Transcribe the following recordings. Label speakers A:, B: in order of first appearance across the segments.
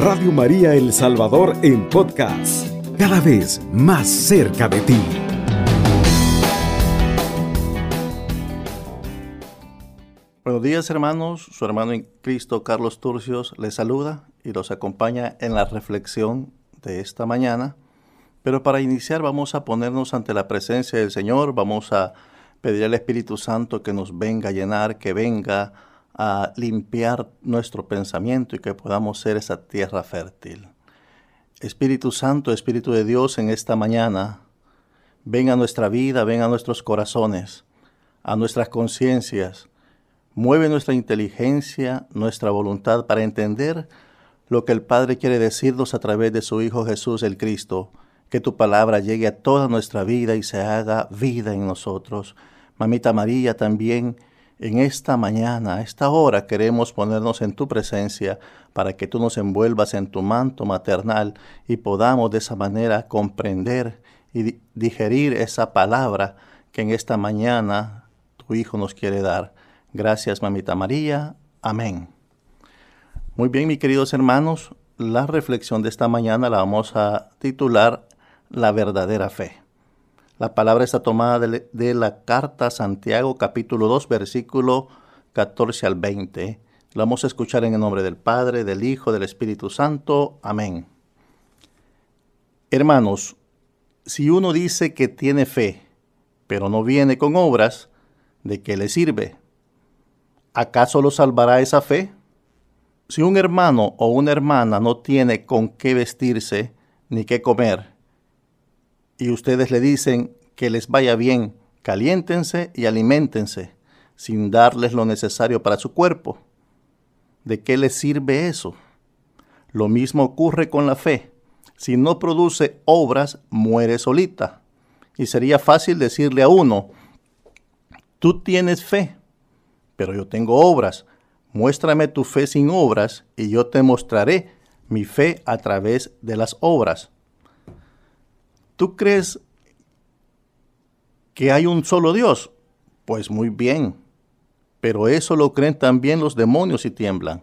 A: Radio María El Salvador en podcast, cada vez más cerca de ti.
B: Buenos días hermanos, su hermano en Cristo Carlos Turcios les saluda y los acompaña en la reflexión de esta mañana. Pero para iniciar vamos a ponernos ante la presencia del Señor, vamos a pedir al Espíritu Santo que nos venga a llenar, que venga a limpiar nuestro pensamiento y que podamos ser esa tierra fértil. Espíritu Santo, Espíritu de Dios, en esta mañana, ven a nuestra vida, ven a nuestros corazones, a nuestras conciencias, mueve nuestra inteligencia, nuestra voluntad para entender lo que el Padre quiere decirnos a través de su Hijo Jesús el Cristo, que tu palabra llegue a toda nuestra vida y se haga vida en nosotros. Mamita María también, en esta mañana, a esta hora, queremos ponernos en tu presencia para que tú nos envuelvas en tu manto maternal y podamos de esa manera comprender y digerir esa palabra que en esta mañana tu Hijo nos quiere dar. Gracias, Mamita María. Amén. Muy bien, mis queridos hermanos, la reflexión de esta mañana la vamos a titular la verdadera fe. La palabra está tomada de, la carta a Santiago capítulo 2 versículo 14 al 20. La vamos a escuchar en el nombre del Padre, del Hijo, del Espíritu Santo. Amén. Hermanos, si uno dice que tiene fe, pero no viene con obras, ¿de qué le sirve? ¿Acaso lo salvará esa fe? Si un hermano o una hermana no tiene con qué vestirse ni qué comer, y ustedes le dicen que les vaya bien, caliéntense y aliméntense, sin darles lo necesario para su cuerpo. ¿De qué les sirve eso? Lo mismo ocurre con la fe. Si no produce obras, muere solita. Y sería fácil decirle a uno, tú tienes fe, pero yo tengo obras. Muéstrame tu fe sin obras y yo te mostraré mi fe a través de las obras. ¿Tú crees que hay un solo Dios? Pues muy bien, pero eso lo creen también los demonios y tiemblan.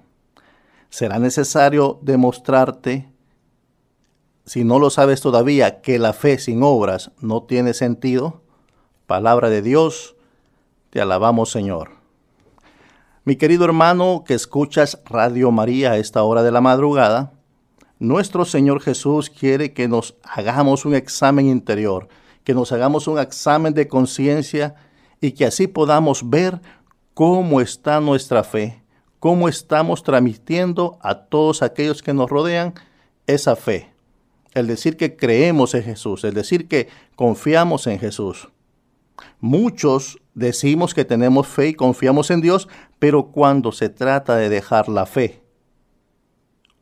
B: Será necesario demostrarte, si no lo sabes todavía, que la fe sin obras no tiene sentido. Palabra de Dios, te alabamos Señor. Mi querido hermano que escuchas Radio María a esta hora de la madrugada, nuestro Señor Jesús quiere que nos hagamos un examen interior, que nos hagamos un examen de conciencia y que así podamos ver cómo está nuestra fe, cómo estamos transmitiendo a todos aquellos que nos rodean esa fe. El decir que creemos en Jesús, el decir que confiamos en Jesús. Muchos decimos que tenemos fe y confiamos en Dios, pero cuando se trata de dejar la fe,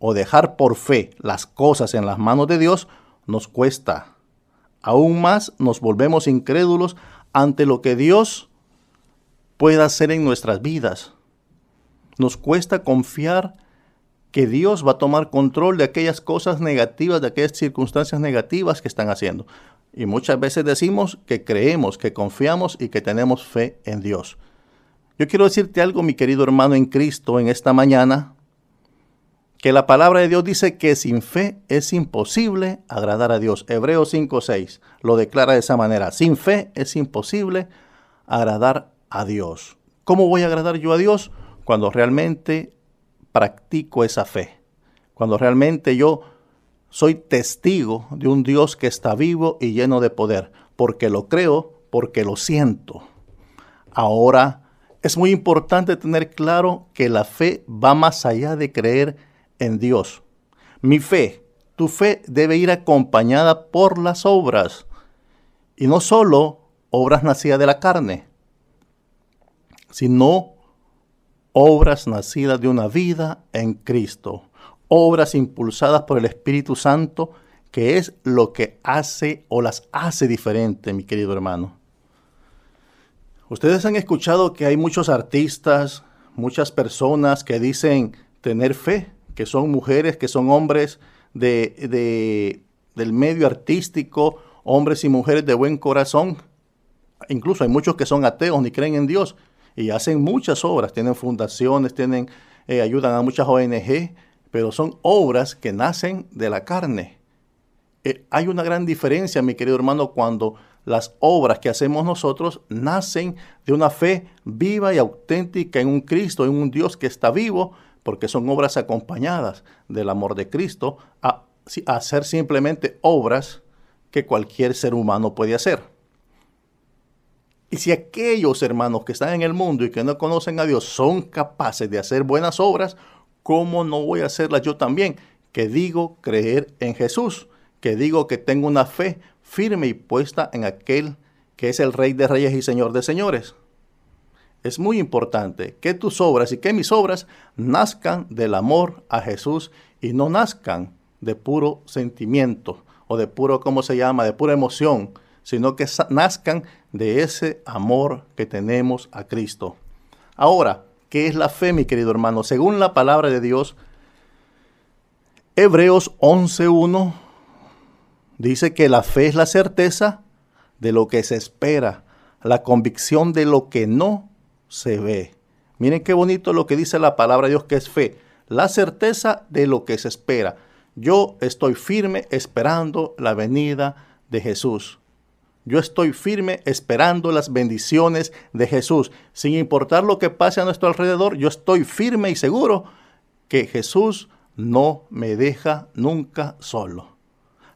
B: o dejar por fe las cosas en las manos de Dios nos cuesta. Aún más nos volvemos incrédulos ante lo que Dios pueda hacer en nuestras vidas. Nos cuesta confiar que Dios va a tomar control de aquellas cosas negativas, de aquellas circunstancias negativas que están haciendo. Y muchas veces decimos que creemos, que confiamos y que tenemos fe en Dios. Yo quiero decirte algo, mi querido hermano en Cristo, en esta mañana, que la palabra de Dios dice que sin fe es imposible agradar a Dios. Hebreos 5.6 lo declara de esa manera. Sin fe es imposible agradar a Dios. ¿Cómo voy a agradar yo a Dios? Cuando realmente practico esa fe. Cuando realmente yo soy testigo de un Dios que está vivo y lleno de poder. Porque lo creo, porque lo siento. Ahora, es muy importante tener claro que la fe va más allá de creer en Dios. Mi fe, tu fe debe ir acompañada por las obras y no solo obras nacidas de la carne, sino obras nacidas de una vida en Cristo, obras impulsadas por el Espíritu Santo, que es lo que hace o las hace diferente, mi querido hermano. Ustedes han escuchado que hay muchos artistas, muchas personas que dicen tener fe, que son mujeres, que son hombres de, del medio artístico, hombres y mujeres de buen corazón. Incluso hay muchos que son ateos ni creen en Dios y hacen muchas obras, tienen fundaciones, tienen, eh, ayudan a muchas ONG, pero son obras que nacen de la carne. Eh, hay una gran diferencia, mi querido hermano, cuando las obras que hacemos nosotros nacen de una fe viva y auténtica en un Cristo, en un Dios que está vivo, porque son obras acompañadas del amor de Cristo, a, a hacer simplemente obras que cualquier ser humano puede hacer. Y si aquellos hermanos que están en el mundo y que no conocen a Dios son capaces de hacer buenas obras, ¿cómo no voy a hacerlas yo también? Que digo creer en Jesús, que digo que tengo una fe firme y puesta en aquel que es el Rey de Reyes y Señor de Señores. Es muy importante que tus obras y que mis obras nazcan del amor a Jesús y no nazcan de puro sentimiento o de puro, ¿cómo se llama?, de pura emoción, sino que nazcan de ese amor que tenemos a Cristo. Ahora, ¿qué es la fe, mi querido hermano? Según la palabra de Dios, Hebreos 11.1 Dice que la fe es la certeza de lo que se espera, la convicción de lo que no se ve. Miren qué bonito lo que dice la palabra de Dios que es fe, la certeza de lo que se espera. Yo estoy firme esperando la venida de Jesús. Yo estoy firme esperando las bendiciones de Jesús. Sin importar lo que pase a nuestro alrededor, yo estoy firme y seguro que Jesús no me deja nunca solo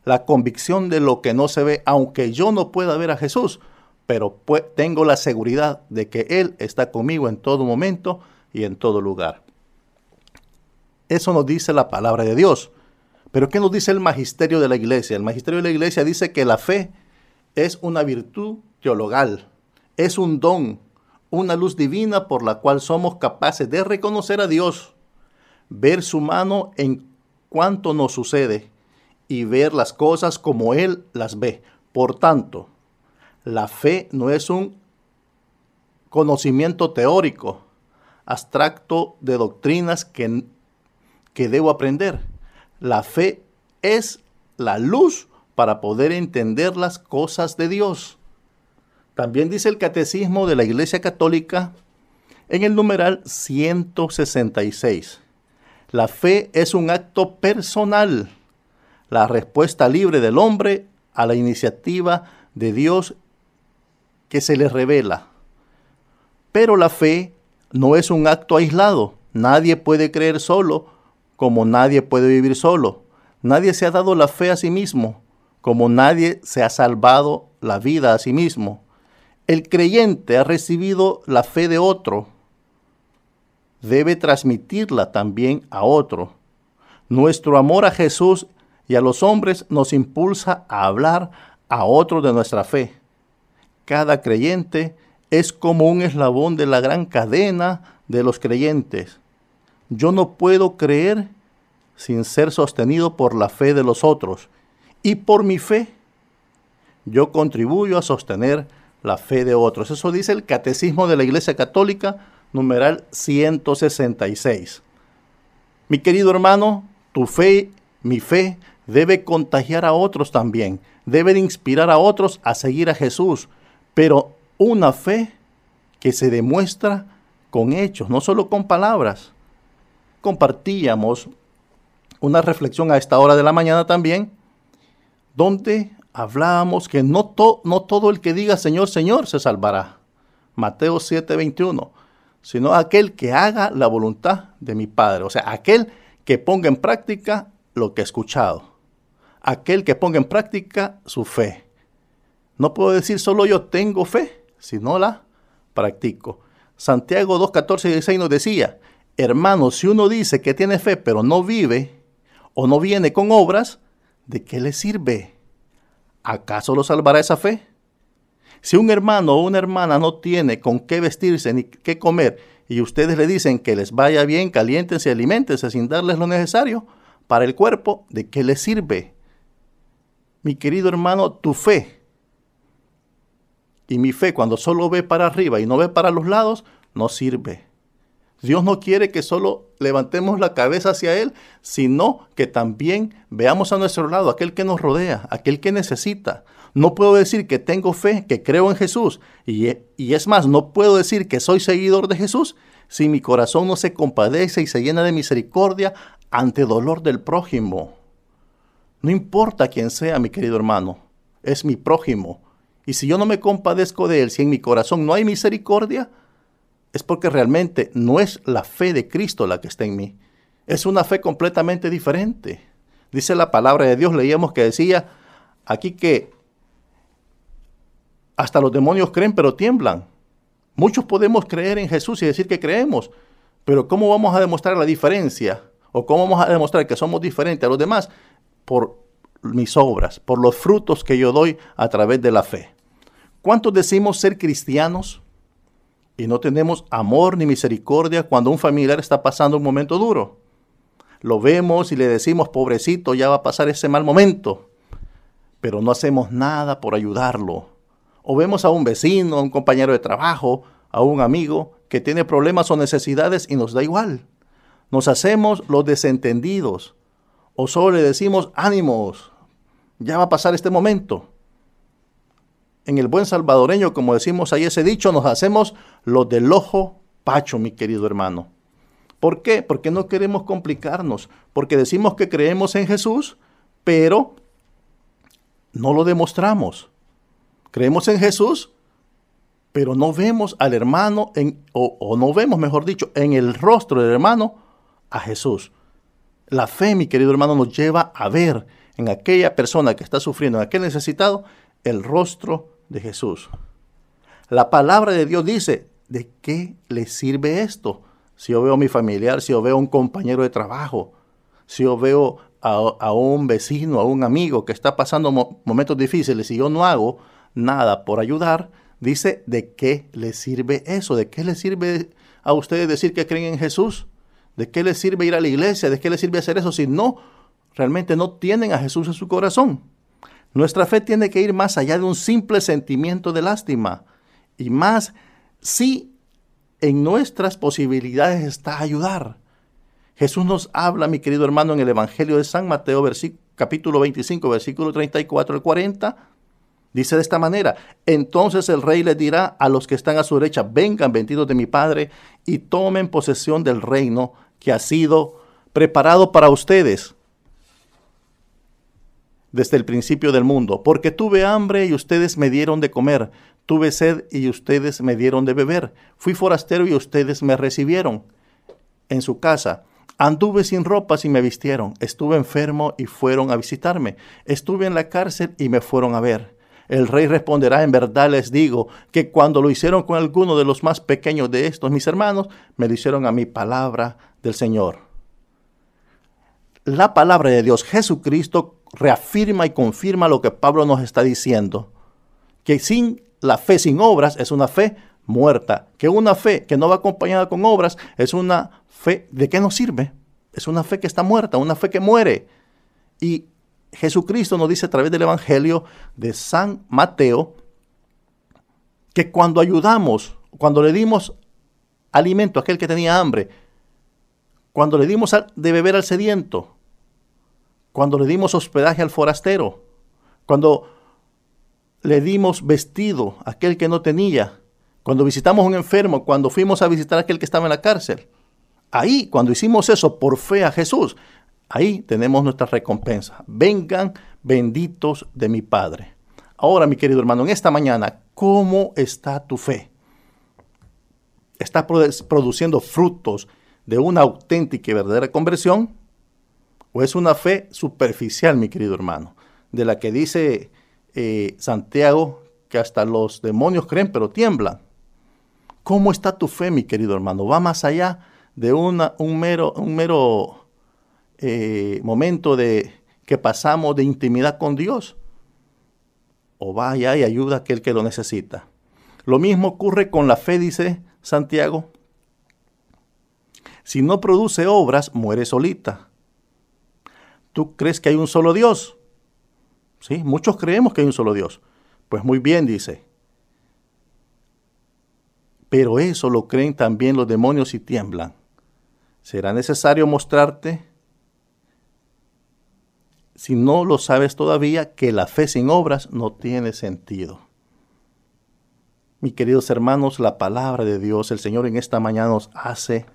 B: la convicción de lo que no se ve, aunque yo no pueda ver a Jesús, pero tengo la seguridad de que Él está conmigo en todo momento y en todo lugar. Eso nos dice la palabra de Dios. Pero ¿qué nos dice el magisterio de la iglesia? El magisterio de la iglesia dice que la fe es una virtud teologal, es un don, una luz divina por la cual somos capaces de reconocer a Dios, ver su mano en cuanto nos sucede y ver las cosas como Él las ve. Por tanto, la fe no es un conocimiento teórico, abstracto de doctrinas que, que debo aprender. La fe es la luz para poder entender las cosas de Dios. También dice el Catecismo de la Iglesia Católica en el numeral 166. La fe es un acto personal la respuesta libre del hombre a la iniciativa de Dios que se le revela. Pero la fe no es un acto aislado. Nadie puede creer solo como nadie puede vivir solo. Nadie se ha dado la fe a sí mismo como nadie se ha salvado la vida a sí mismo. El creyente ha recibido la fe de otro. Debe transmitirla también a otro. Nuestro amor a Jesús y a los hombres nos impulsa a hablar a otros de nuestra fe. Cada creyente es como un eslabón de la gran cadena de los creyentes. Yo no puedo creer sin ser sostenido por la fe de los otros. Y por mi fe, yo contribuyo a sostener la fe de otros. Eso dice el Catecismo de la Iglesia Católica, numeral 166. Mi querido hermano, tu fe, mi fe, debe contagiar a otros también, debe inspirar a otros a seguir a Jesús, pero una fe que se demuestra con hechos, no solo con palabras. Compartíamos una reflexión a esta hora de la mañana también, donde hablábamos que no, todo el que diga Señor, Señor se salvará. Mateo 7:21, sino aquel que haga la voluntad de mi Padre, o sea, aquel que ponga en práctica lo que ha escuchado aquel que ponga en práctica su fe. No puedo decir solo yo tengo fe, sino la practico. Santiago 2, 14 y 16 nos decía, hermano, si uno dice que tiene fe pero no vive o no viene con obras, ¿de qué le sirve? ¿Acaso lo salvará esa fe? Si un hermano o una hermana no tiene con qué vestirse ni qué comer y ustedes le dicen que les vaya bien, caliéntense alimentense sin darles lo necesario para el cuerpo, ¿de qué les sirve? mi querido hermano, tu fe. Y mi fe cuando solo ve para arriba y no ve para los lados, no sirve. Dios no quiere que solo levantemos la cabeza hacia Él, sino que también veamos a nuestro lado aquel que nos rodea, aquel que necesita. No puedo decir que tengo fe, que creo en Jesús, y, y es más, no puedo decir que soy seguidor de Jesús si mi corazón no se compadece y se llena de misericordia ante dolor del prójimo? No importa quién sea, mi querido hermano, es mi prójimo. Y si yo no me compadezco de él, si en mi corazón no hay misericordia, es porque realmente no es la fe de Cristo la que está en mí. Es una fe completamente diferente. Dice la palabra de Dios, leíamos que decía aquí que hasta los demonios creen pero tiemblan. Muchos podemos creer en Jesús y decir que creemos, pero ¿cómo vamos a demostrar la diferencia? ¿O cómo vamos a demostrar que somos diferentes a los demás? Por mis obras, por los frutos que yo doy a través de la fe. ¿Cuántos decimos ser cristianos y no tenemos amor ni misericordia cuando un familiar está pasando un momento duro? Lo vemos y le decimos, pobrecito, ya va a pasar ese mal momento, pero no hacemos nada por ayudarlo. O vemos a un vecino, a un compañero de trabajo, a un amigo que tiene problemas o necesidades y nos da igual. Nos hacemos los desentendidos o solo le decimos ánimos, ya va a pasar este momento. En el buen salvadoreño, como decimos ahí ese dicho, nos hacemos los del ojo pacho, mi querido hermano. ¿Por qué? Porque no queremos complicarnos, porque decimos que creemos en Jesús, pero no lo demostramos. Creemos en Jesús, pero no vemos al hermano, en, o, o no vemos, mejor dicho, en el rostro del hermano a Jesús. La fe, mi querido hermano, nos lleva a ver en aquella persona que está sufriendo, en aquel necesitado, el rostro de Jesús. La palabra de Dios dice, ¿de qué le sirve esto? Si yo veo a mi familiar, si yo veo a un compañero de trabajo, si yo veo a, un vecino, a un amigo que está pasando momentos difíciles y yo no hago nada por ayudar, dice, ¿de qué le sirve eso? ¿De qué le sirve a ustedes decir que creen en Jesús? ¿De qué les sirve ir a la iglesia? ¿De qué les sirve hacer eso si no realmente no tienen a Jesús en su corazón. Nuestra fe tiene que ir más allá de un simple sentimiento de lástima y más si en nuestras posibilidades está ayudar. Jesús nos habla, mi querido hermano, en el Evangelio de San Mateo, capítulo 25, versículo 34 al 40. Dice de esta manera, entonces el rey le dirá a los que están a su derecha, vengan benditos de mi Padre y tomen posesión del reino que ha sido preparado para ustedes desde el principio del mundo, porque tuve hambre y ustedes me dieron de comer, tuve sed y ustedes me dieron de beber, fui forastero y ustedes me recibieron en su casa, anduve sin ropas y me vistieron, estuve enfermo y fueron a visitarme, estuve en la cárcel y me fueron a ver. El rey responderá, en verdad les digo, que cuando lo hicieron con alguno de los más pequeños de estos mis hermanos, me lo hicieron a mi palabra del Señor. La palabra de Dios, Jesucristo, reafirma y confirma lo que Pablo nos está diciendo, que sin la fe sin obras es una fe muerta, que una fe que no va acompañada con obras es una fe de qué nos sirve, es una fe que está muerta, una fe que muere. Y Jesucristo nos dice a través del Evangelio de San Mateo que cuando ayudamos, cuando le dimos alimento a aquel que tenía hambre, cuando le dimos de beber al sediento, cuando le dimos hospedaje al forastero, cuando le dimos vestido a aquel que no tenía, cuando visitamos a un enfermo, cuando fuimos a visitar a aquel que estaba en la cárcel. Ahí, cuando hicimos eso por fe a Jesús, ahí tenemos nuestra recompensa. Vengan benditos de mi Padre. Ahora, mi querido hermano, en esta mañana, ¿cómo está tu fe? ¿Está produciendo frutos de una auténtica y verdadera conversión? ¿O es una fe superficial, mi querido hermano? De la que dice eh, Santiago que hasta los demonios creen pero tiemblan. ¿Cómo está tu fe, mi querido hermano? ¿Va más allá de un mero, eh, momento de, que pasamos de intimidad con Dios? ¿O va allá y ayuda a aquel que lo necesita? Lo mismo ocurre con la fe, dice Santiago. Si no produce obras, muere solita. ¿Tú crees que hay un solo Dios? Sí, muchos creemos que hay un solo Dios. Pues muy bien, dice. Pero eso lo creen también los demonios y tiemblan. ¿Será necesario mostrarte, si no lo sabes todavía, que la fe sin obras no tiene sentido? mis queridos hermanos, la palabra de Dios, el Señor en esta mañana nos hace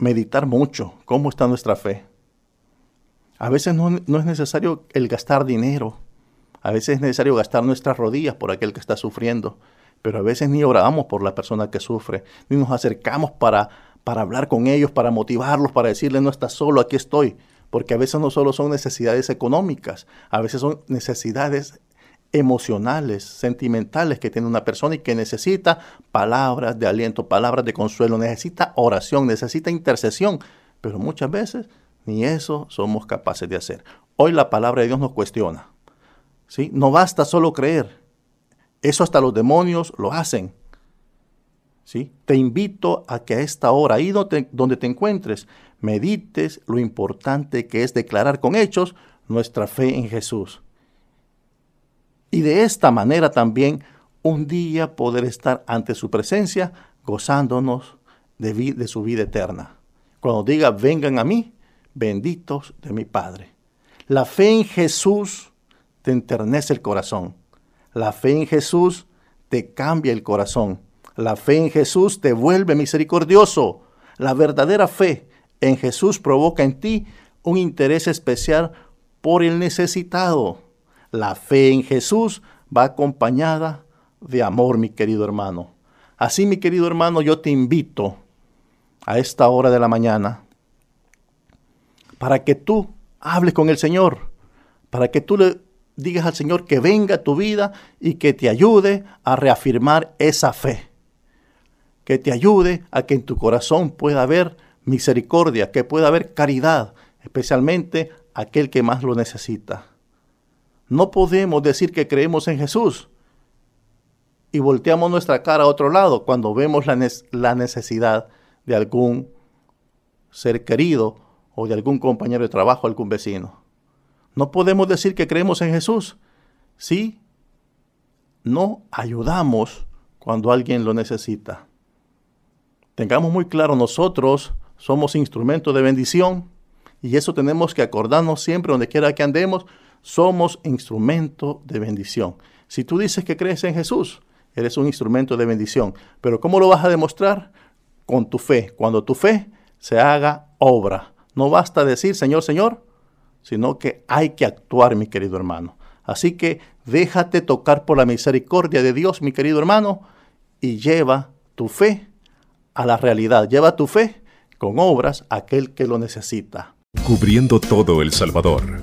B: meditar mucho cómo está nuestra fe. A veces no, no, es necesario el gastar dinero, a veces es necesario gastar nuestras rodillas por aquel que está sufriendo, pero a veces ni oramos por la persona que sufre, ni nos acercamos para, para hablar con ellos, para motivarlos, para decirles no estás solo, aquí estoy, porque a veces no solo son necesidades económicas, a veces son necesidades emocionales, sentimentales que tiene una persona y que necesita palabras de aliento, palabras de consuelo, necesita oración, necesita intercesión, pero muchas veces ni eso somos capaces de hacer. Hoy la palabra de Dios nos cuestiona. ¿sí? No basta solo creer. Eso hasta los demonios lo hacen. ¿sí? Te invito a que a esta hora, ahí donde donde te encuentres, medites lo importante que es declarar con hechos nuestra fe en Jesús. Y de esta manera también un día poder estar ante su presencia gozándonos de, de su vida eterna. Cuando diga, vengan a mí, benditos de mi Padre. La fe en Jesús te enternece el corazón. La fe en Jesús te cambia el corazón. La fe en Jesús te vuelve misericordioso. La verdadera fe en Jesús provoca en ti un interés especial por el necesitado. La fe en Jesús va acompañada de amor, mi querido hermano. Así, mi querido hermano, yo te invito a esta hora de la mañana para que tú hables con el Señor, para que tú le digas al Señor que venga a tu vida y que te ayude a reafirmar esa fe, que te ayude a que en tu corazón pueda haber misericordia, que pueda haber caridad, especialmente aquel que más lo necesita. No podemos decir que creemos en Jesús y volteamos nuestra cara a otro lado cuando vemos la, necesidad de algún ser querido o de algún compañero de trabajo, algún vecino. No podemos decir que creemos en Jesús si no ayudamos cuando alguien lo necesita. Tengamos muy claro, nosotros somos instrumentos de bendición y eso tenemos que acordarnos siempre, donde quiera que andemos, somos instrumento de bendición. Si tú dices que crees en Jesús, eres un instrumento de bendición. Pero ¿cómo lo vas a demostrar? Con tu fe. Cuando tu fe se haga obra. No basta decir Señor, Señor, sino que hay que actuar, mi querido hermano. Así que déjate tocar por la misericordia de Dios, mi querido hermano, y lleva tu fe a la realidad. Lleva tu fe con obras a aquel que lo necesita.
A: Cubriendo todo El Salvador.